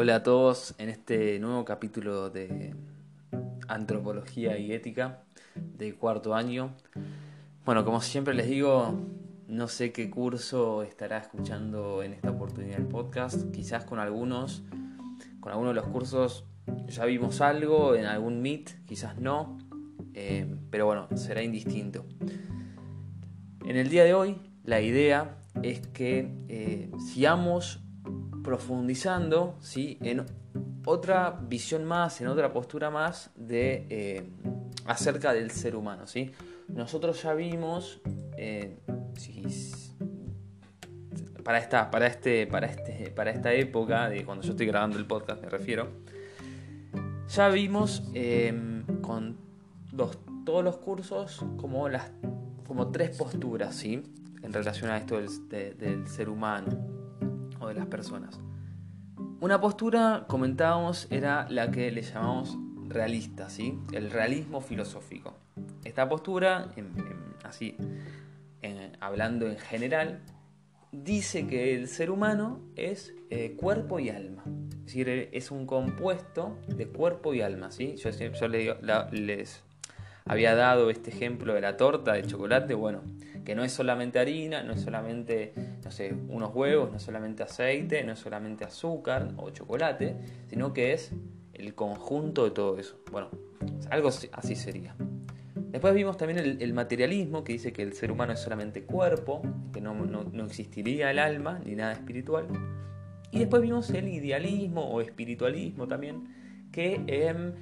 Hola a todos en este nuevo capítulo de Antropología y Ética de cuarto año. Bueno, como siempre les digo, no sé qué curso estará escuchando en esta oportunidad el podcast. Quizás con algunos, con algunos de los cursos ya vimos algo en algún Meet, quizás no, eh, pero bueno, será indistinto. En el día de hoy, la idea es que eh, sigamos profundizando ¿sí? en otra visión más, en otra postura más de eh, acerca del ser humano. ¿sí? Nosotros ya vimos eh, para, esta, para, este, para, este, para esta época, de cuando yo estoy grabando el podcast me refiero, ya vimos em, con todos los cursos como, las, como tres posturas ¿sí? en relación a esto del ser humano o de las personas. Una postura, comentábamos, era la que le llamamos realista, ¿sí? el realismo filosófico. Esta postura, así, hablando en general, dice que el ser humano es eh, cuerpo y alma. Es es un compuesto de cuerpo y alma. ¿sí? Yo, yo les había dado este ejemplo de la torta de chocolate. Bueno, que no es solamente harina, no es solamente, no sé, unos huevos, no es solamente aceite, no es solamente azúcar o chocolate, sino que es el conjunto de todo eso. Bueno, algo así sería. Después vimos también el, materialismo, que dice que el ser humano es solamente cuerpo, que no, existiría el alma ni nada espiritual. Y después vimos el idealismo o espiritualismo también, que em,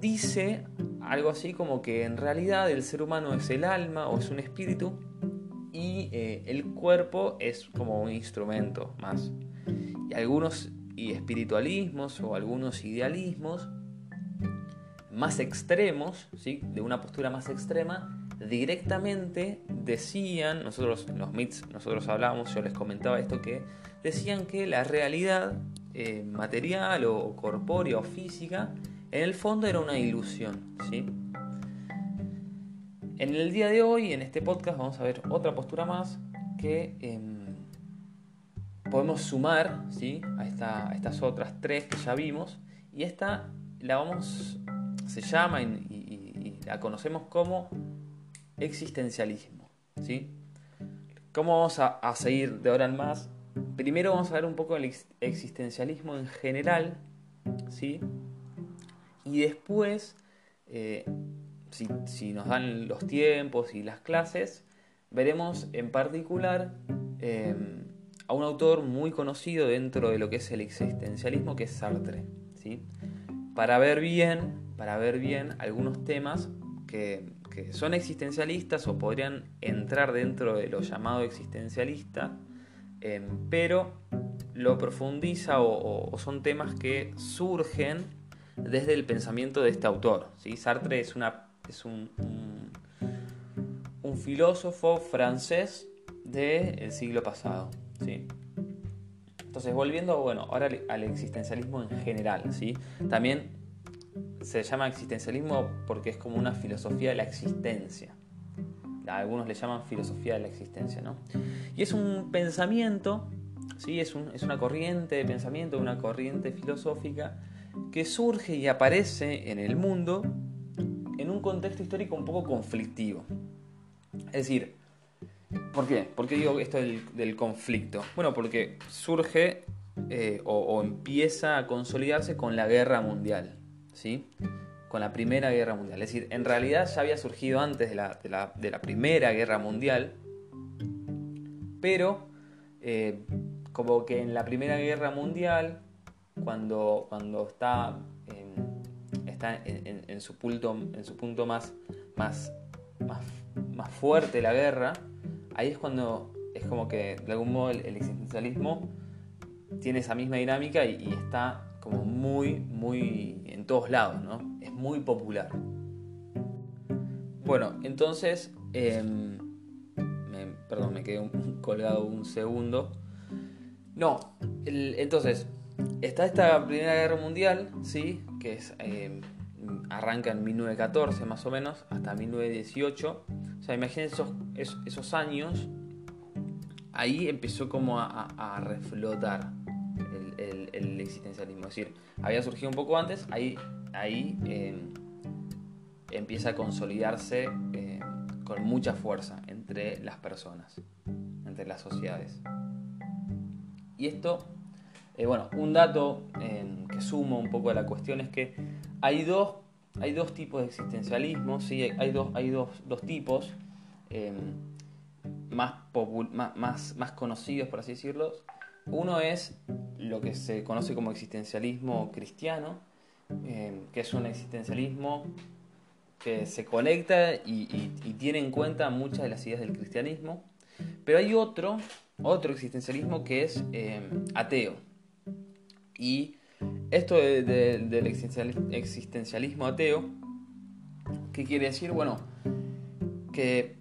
dice algo así como que en realidad el ser humano es el alma o es un espíritu y eh, el cuerpo es como un instrumento más. Y algunos y espiritualismos o algunos idealismos más extremos, ¿sí? de una postura más extrema, directamente decían, nosotros los MITs, nosotros hablábamos, yo les comentaba esto, que decían que la realidad eh, material o corpórea o física en el fondo era una ilusión. ¿sí? En el día de hoy, en este podcast, vamos a ver otra postura más que em, podemos sumar ¿sí? a, estas otras tres que ya vimos. Y esta la vamos, se llama y, la conocemos como existencialismo. ¿sí? ¿Cómo vamos a, seguir de ahora en más? Primero vamos a ver un poco el existencialismo en general, ¿sí? Y después eh, si, nos dan los tiempos y las clases, veremos en particular em, a un autor muy conocido dentro de lo que es el existencialismo, que es Sartre. ¿sí? Para ver bien, para ver bien algunos temas que, son existencialistas o podrían entrar dentro de lo llamado existencialista, em, pero lo profundiza o, son temas que surgen desde el pensamiento de este autor. ¿sí? Sartre es una es un, un, filósofo francés del siglo pasado. ¿sí? Entonces, volviendo bueno, ahora al existencialismo en general, ¿sí? también se llama existencialismo porque es como una filosofía de la existencia. algunos le llaman filosofía de la existencia, ¿no? Y es un pensamiento, ¿sí? es, un, es una corriente de pensamiento, una corriente filosófica que surge y aparece en el mundo en un contexto histórico un poco conflictivo. Es decir, ¿por qué? ¿Por qué digo esto del, conflicto? Bueno, porque surge eh, o, empieza a consolidarse con la guerra mundial, ¿sí? Con la Primera Guerra Mundial. Es decir, en realidad ya había surgido antes de la, Primera Guerra Mundial, pero eh, como que en la Primera Guerra Mundial, cuando, cuando está está en, su punto, en su punto más, más, más, fuerte la guerra, ahí es cuando es como que de algún modo el, existencialismo tiene esa misma dinámica y, está como muy, muy en todos lados, ¿no? Es muy popular. Bueno, entonces, em, perdón, me quedé colgado un segundo. No, entonces, está esta Primera Guerra Mundial, ¿sí? Que eh, arranca en 1914 más o menos, hasta 1918. O sea, imagínense esos, esos años, ahí empezó como a, reflotar, el, existencialismo. Es decir, había surgido un poco antes, ahí, ahí eh, empieza a consolidarse eh, con mucha fuerza entre las personas, entre las sociedades. Y esto, eh, bueno, un dato que sumo un poco a la cuestión es que hay dos, hay dos tipos de existencialismo, ¿sí? hay, dos, hay dos, dos tipos más, más, más conocidos, por así decirlo, uno es lo que se conoce como existencialismo cristiano, eh, que es un existencialismo que se conecta y, tiene en cuenta muchas de las ideas del cristianismo, pero hay otro, otro existencialismo que es eh, ateo. Y esto del existencialismo ateo, ¿qué quiere decir? Bueno, que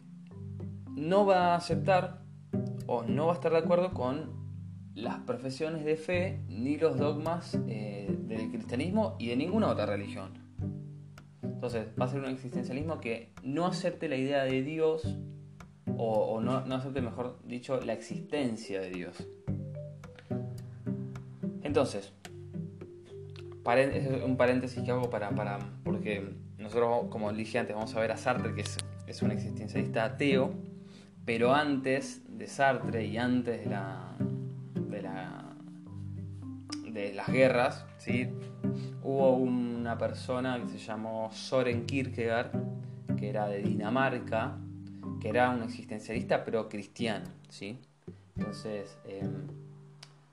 no va a aceptar o no va a estar de acuerdo con las profesiones de fe ni los dogmas eh, del cristianismo y de ninguna otra religión. Entonces va a ser un existencialismo que no acepte la idea de Dios o, no, acepte, mejor dicho, la existencia de Dios. Entonces, un paréntesis que hago para, para, porque nosotros, como dije antes, vamos a ver a Sartre, que es, es un existencialista ateo, pero antes de Sartre y antes de la, de las guerras, ¿sí? hubo una persona que se llamó Soren Kierkegaard, que era de Dinamarca, que era un existencialista pero cristiano. ¿sí? Entonces, em,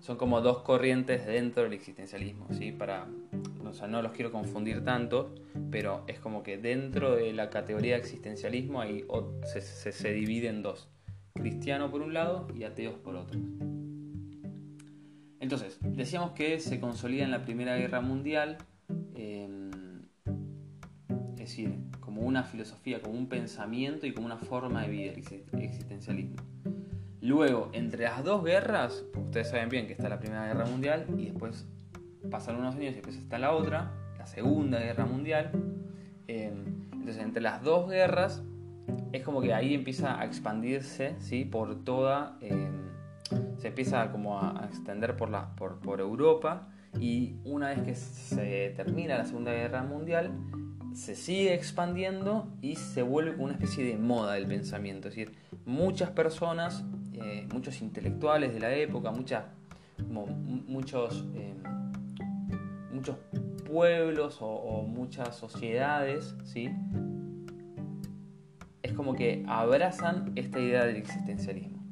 son como dos corrientes dentro del existencialismo. ¿sí? Para, o sea, no los quiero confundir tanto, pero es como que dentro de la categoría de existencialismo hay, se, se, divide en dos. Cristiano por un lado y ateos por otro. Entonces, decíamos que se consolida en la Primera Guerra Mundial, em, es decir, como una filosofía, como un pensamiento y como una forma de vida, el existencialismo. Luego, entre las dos guerras, ustedes saben bien que está la Primera Guerra Mundial y después pasan unos años y después está la otra, la Segunda Guerra Mundial. Em, entonces, entre las dos guerras, es como que ahí empieza a expandirse ¿sí? por toda em, se empieza como a, extender por, la, por, por Europa y una vez que se termina la Segunda Guerra Mundial, se sigue expandiendo y se vuelve una especie de moda del pensamiento. Es decir, muchas personas, eh, muchos intelectuales de la época, muchos, eh, muchos pueblos o, muchas sociedades, ¿sí? es como que abrazan esta idea del existencialismo.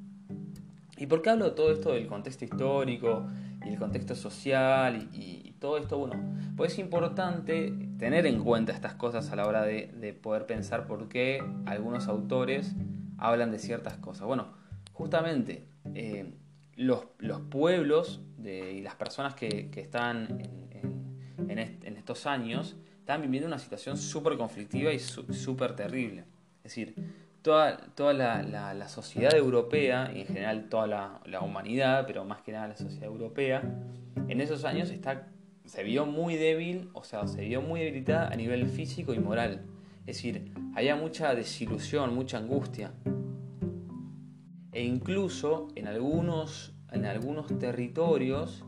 ¿Y por qué hablo de todo esto del contexto histórico y el contexto social y, todo esto? Bueno, pues es importante tener en cuenta estas cosas a la hora de, poder pensar por qué algunos autores hablan de ciertas cosas. Bueno, justamente eh, los, pueblos y las personas que, están en, estos años están viviendo una situación súper conflictiva y súper terrible. Es decir, toda, toda la, sociedad europea, y en general toda la, humanidad, pero más que nada la sociedad europea, en esos años está, se vio muy débil, o sea, se vio muy debilitada a nivel físico y moral. Es decir, había mucha desilusión, mucha angustia. E incluso en algunos, en algunos territorios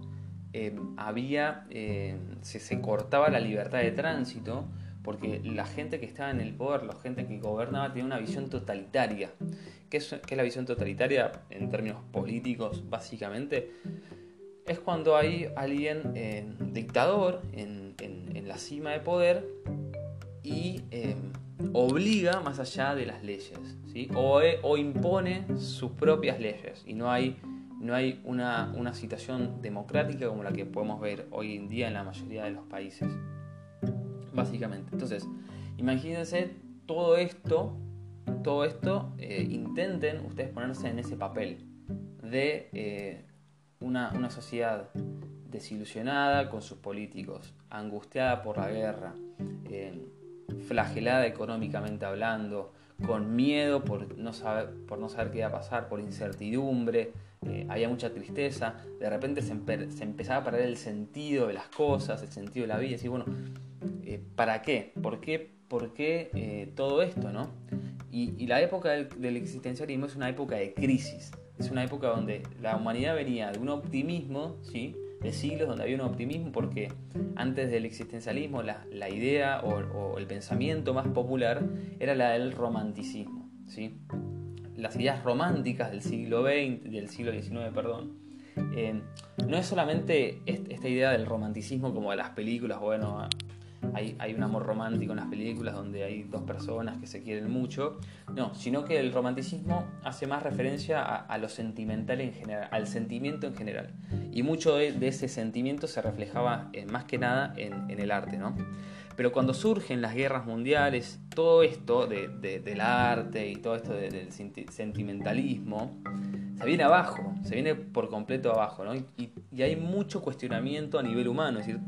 eh, había, eh, se, se cortaba la libertad de tránsito porque la gente que estaba en el poder, la gente que gobernaba, tenía una visión totalitaria. ¿Qué es, la visión totalitaria en términos políticos, básicamente? Es cuando hay alguien eh, dictador en, la cima de poder y obliga más allá de las leyes, eh, o, impone sus propias leyes y no hay, no hay una, una situación democrática como la que podemos ver hoy en día en la mayoría de los países básicamente. Entonces, imagínense todo esto, todo esto, eh, intenten ustedes ponerse en ese papel de eh, una, sociedad desilusionada con sus políticos, angustiada por la guerra, flagelada económicamente hablando, con miedo por no saber, por no saber qué iba a pasar, por incertidumbre, había mucha tristeza, de repente se, empezaba a perder el sentido de las cosas, el sentido de la vida, y bueno, eh, ¿para qué? ¿Por qué, por qué eh, todo esto? ¿no? Y, la época del, existencialismo es una época de crisis, es una época donde la humanidad venía de un optimismo, ¿sí? Siglos donde había un optimismo porque antes del existencialismo la, idea o, el pensamiento más popular era la del romanticismo. ¿sí? Las ideas románticas del siglo XX, del siglo XIX, perdón, eh, no es solamente esta idea del romanticismo como de las películas, bueno, hay, un amor romántico en las películas donde hay dos personas que se quieren mucho. No, sino que el romanticismo hace más referencia a, lo sentimental en general, al sentimiento en general. Y mucho de, ese sentimiento se reflejaba eh, más que nada en, el arte, ¿no? Pero cuando surgen las guerras mundiales, todo esto del arte y todo esto del sentimentalismo, se viene abajo, se viene por completo abajo, ¿no? Y, y, hay mucho cuestionamiento a nivel humano, es decir,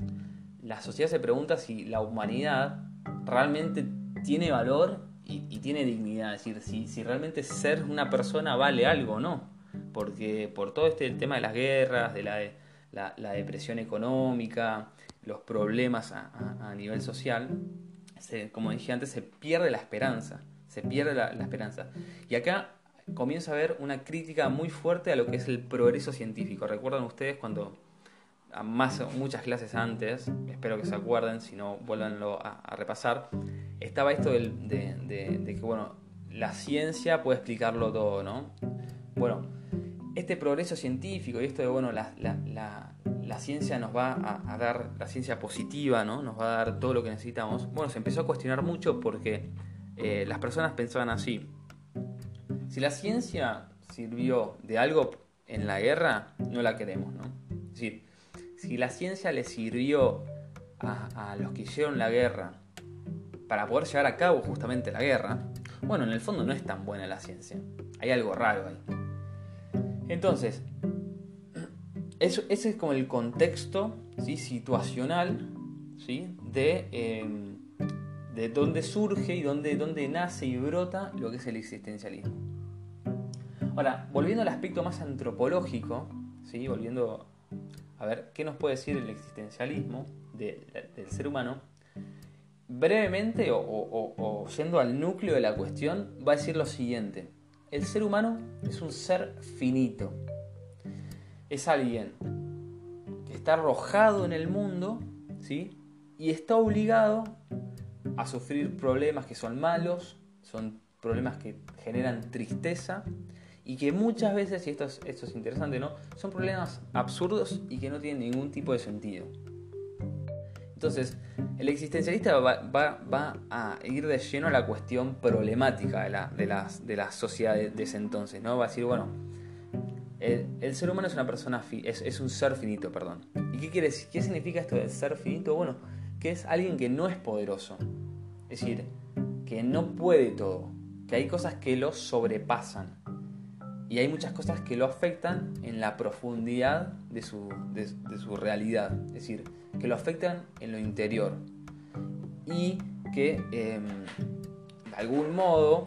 la sociedad se pregunta si la humanidad realmente tiene valor y, tiene dignidad, es decir, si, si, realmente ser una persona vale algo o no. Porque por todo este tema de las guerras, de la, la, depresión económica, los problemas a, nivel social, como dije antes, se pierde la esperanza, se pierde la, la esperanza. Y acá comienza a haber una crítica muy fuerte a lo que es el progreso científico. ¿Recuerdan ustedes cuando más, muchas clases antes, espero que se acuerden, si no vuélvanlo a, repasar, estaba esto de, que, bueno, la ciencia puede explicarlo todo, ¿no? Bueno, este progreso científico y esto de, bueno, la, ciencia nos va a, dar, la ciencia positiva, ¿no? Nos va a dar todo lo que necesitamos. Bueno, se empezó a cuestionar mucho porque eh, las personas pensaban así. Si la ciencia sirvió de algo en la guerra, no la queremos, ¿no? Es decir, si la ciencia le sirvió a, los que hicieron la guerra para poder llevar a cabo justamente la guerra, bueno, en el fondo no es tan buena la ciencia. Hay algo raro ahí. Entonces, eso, ese es como el contexto ¿sí? situacional ¿sí? de, em, de dónde surge y dónde, dónde nace y brota lo que es el existencialismo. Ahora, volviendo al aspecto más antropológico, ¿sí? volviendo a ver qué nos puede decir el existencialismo del ser humano, brevemente o, yendo al núcleo de la cuestión, va a decir lo siguiente. El ser humano es un ser finito. Es alguien que está arrojado en el mundo, ¿sí? Y está obligado a sufrir problemas que son malos, son problemas que generan tristeza y que muchas veces, y esto es, esto es interesante, ¿no? Son problemas absurdos y que no tienen ningún tipo de sentido. Entonces, el existencialista va, a ir de lleno a la cuestión problemática de la, de las, de la sociedad de, ese entonces, ¿no? Va a decir, bueno, el, ser humano es una persona, es, un ser finito, perdón. ¿Y qué quiere decir? ¿Qué significa esto de ser finito? Bueno, que es alguien que no es poderoso. Es decir, que no puede todo, que hay cosas que lo sobrepasan y hay muchas cosas que lo afectan en la profundidad de su, de, su realidad, es decir, que lo afectan en lo interior y que em, de algún modo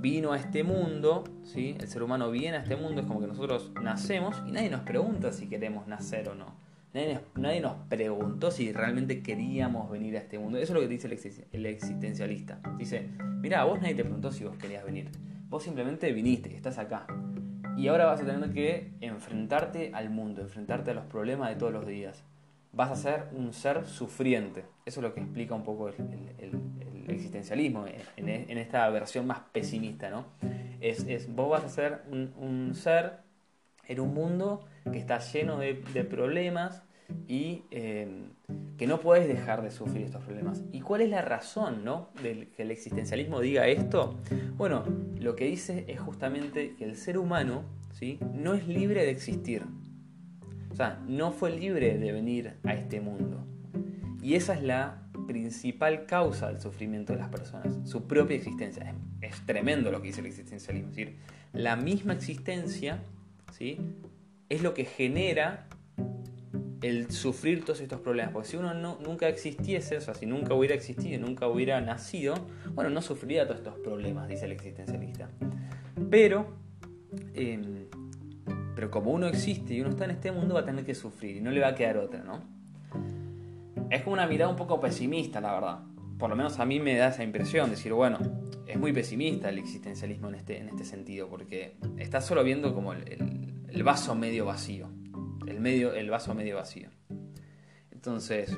vino a este mundo, ¿sí? el ser humano viene a este mundo, es como que nosotros nacemos y nadie nos pregunta si queremos nacer o no. Nadie, nadie nos preguntó si realmente queríamos venir a este mundo. Eso es lo que dice el existencialista. Dice, mira, vos nadie te preguntó si vos querías venir. Vos simplemente viniste, estás acá. Y ahora vas a tener que enfrentarte al mundo, enfrentarte a los problemas de todos los días. Vas a ser un ser sufriente. Eso es lo que explica un poco el, existencialismo en, esta versión más pesimista, ¿no? Es, vos vas a ser un, ser en un mundo que está lleno de, problemas y eh, que no puedes dejar de sufrir estos problemas. ¿Y cuál es la razón ¿no? de que el existencialismo diga esto? Bueno, lo que dice es justamente que el ser humano ¿sí? no es libre de existir. O sea, no fue libre de venir a este mundo. Y esa es la principal causa del sufrimiento de las personas, su propia existencia. Es, tremendo lo que dice el existencialismo. Es decir, la misma existencia ¿sí? es lo que genera el sufrir todos estos problemas. Porque si uno no, nunca existiese, o sea, si nunca hubiera existido, nunca hubiera nacido, bueno, no sufriría todos estos problemas, dice el existencialista. Pero, em, pero como uno existe y uno está en este mundo, va a tener que sufrir y no le va a quedar otra, ¿no? Es como una mirada un poco pesimista, la verdad. Por lo menos a mí me da esa impresión, decir, bueno, es muy pesimista el existencialismo en este, en este sentido, porque está solo viendo como el vaso medio vacío el, medio, el vaso medio vacío. Entonces,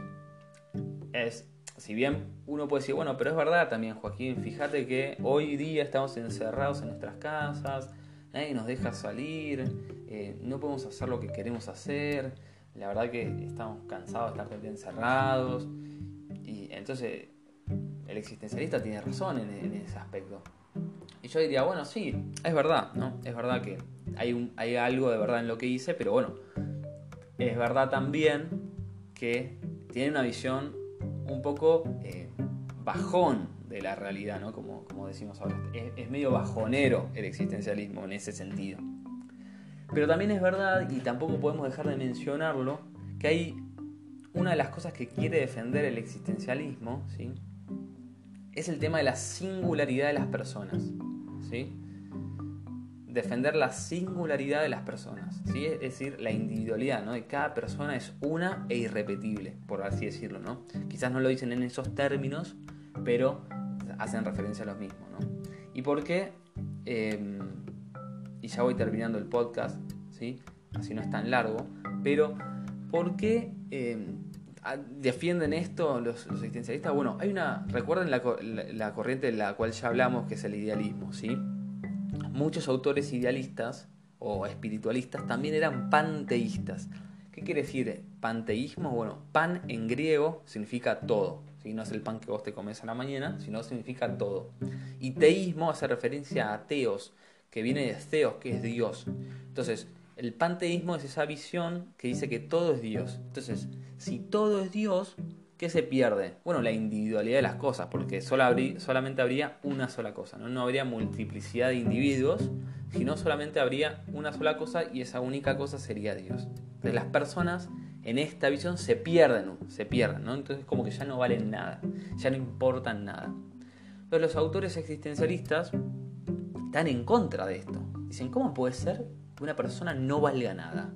es, si bien uno puede decir, bueno, pero es verdad también, Joaquín, fíjate que hoy día estamos encerrados en nuestras casas, nadie nos deja salir, eh, no podemos hacer lo que queremos hacer, la verdad que estamos cansados de estar encerrados. Y entonces el existencialista tiene razón en, ese aspecto. Y yo diría, bueno, sí, es verdad, ¿no? Es verdad que hay, un, hay algo de verdad en lo que hice, pero bueno, es verdad también que tiene una visión un poco eh, bajón de la realidad, ¿no? Como, como decimos ahora. es medio bajonero el existencialismo en ese sentido. Pero también es verdad, y tampoco podemos dejar de mencionarlo, que hay una de las cosas que quiere defender el existencialismo, ¿sí? es el tema de la singularidad de las personas. ¿sí? Defender la singularidad de las personas, ¿sí? es decir, la individualidad ¿no? de cada persona es una e irrepetible, por así decirlo. ¿no? Quizás no lo dicen en esos términos, pero hacen referencia a lo mismo. ¿no? ¿Y por qué? Em, y ya voy terminando el podcast, ¿sí? así no es tan largo, pero ¿por qué eh, defienden esto los, existencialistas? Bueno, hay una, recuerden la, corriente de la cual ya hablamos, que es el idealismo, ¿sí? Muchos autores idealistas o espiritualistas también eran panteístas. ¿Qué quiere decir panteísmo? Bueno, pan en griego significa todo. ¿sí? No es el pan que vos te comes a la mañana, sino significa todo. Y teísmo hace referencia a ateos, que viene de Theos, que es Dios. Entonces, el panteísmo es esa visión que dice que todo es Dios. Entonces, si todo es Dios, ¿qué se pierde? Bueno, la individualidad de las cosas, porque solamente habría una sola cosa, ¿no? no habría multiplicidad de individuos, sino solamente habría una sola cosa y esa única cosa sería Dios. Entonces, las personas en esta visión se pierden, se pierden, ¿no? Entonces como que ya no valen nada, ya no importan nada. Pero los autores existencialistas están en contra de esto. Dicen, ¿cómo puede ser que una persona no valga nada?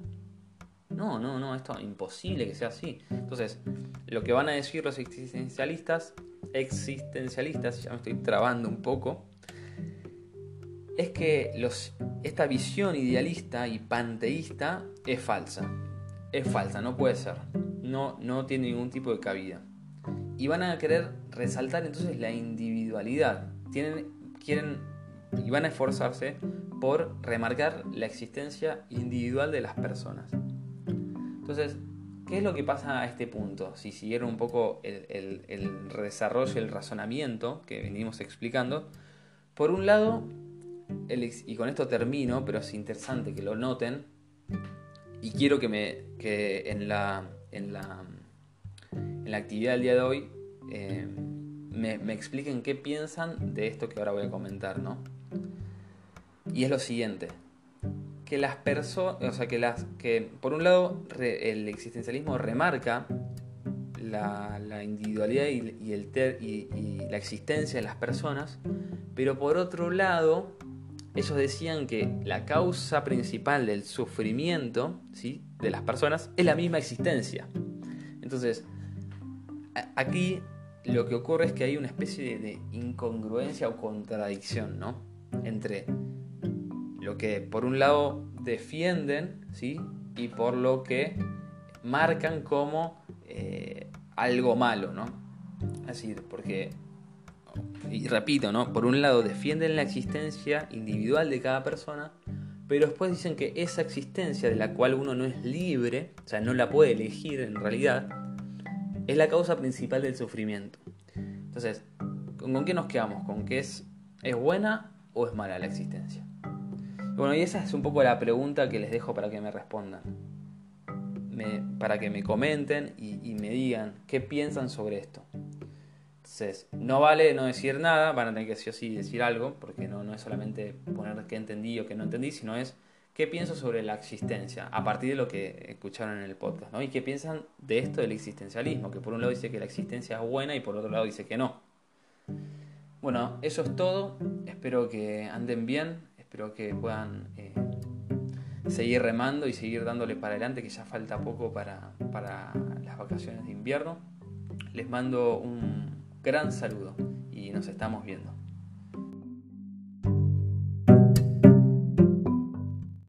No, no, no, esto es imposible que sea así. Entonces, lo que van a decir los existencialistas, existencialistas, ya me estoy trabando un poco, es que esta visión idealista y panteísta es falsa. Es falsa, no puede ser. No, no tiene ningún tipo de cabida. Y van a querer resaltar entonces la individualidad. Quieren y van a esforzarse por remarcar la existencia individual de las personas. Entonces, ¿qué es lo que pasa a este punto? Si siguieron un poco el, desarrollo, el razonamiento que venimos explicando, por un lado, y con esto termino, pero es interesante que lo noten, y quiero que, me, que en, la, en, la, en la actividad del día de hoy eh, me, me, expliquen qué piensan de esto que ahora voy a comentar, ¿no? Y es lo siguiente, que las personas, o sea, que las, que por un lado el existencialismo remarca la, individualidad y, el y, la existencia de las personas, pero por otro lado, ellos decían que la causa principal del sufrimiento ¿sí? de las personas es la misma existencia. Entonces, aquí lo que ocurre es que hay una especie de incongruencia o contradicción, ¿no? Entre lo que por un lado defienden ¿sí? y por lo que marcan como eh, algo malo, ¿no? Así, porque, y repito, ¿no? Por un lado defienden la existencia individual de cada persona, pero después dicen que esa existencia de la cual uno no es libre, o sea, no la puede elegir en realidad, es la causa principal del sufrimiento. Entonces, ¿con qué nos quedamos? ¿Con que es, es buena o es mala la existencia? Bueno, y esa es un poco la pregunta que les dejo para que me respondan. para que me comenten y, me digan qué piensan sobre esto. Entonces, no vale no decir nada, van a tener que sí o sí decir algo, porque no, no es solamente poner qué entendí o qué no entendí, sino es qué pienso sobre la existencia, a partir de lo que escucharon en el podcast, ¿no? Y qué piensan de esto del existencialismo, que por un lado dice que la existencia es buena y por otro lado dice que no. Bueno, eso es todo, espero que anden bien, Espero que puedan eh, seguir remando y seguir dándole para adelante, que ya falta poco para, para las vacaciones de invierno. Les mando un gran saludo y nos estamos viendo.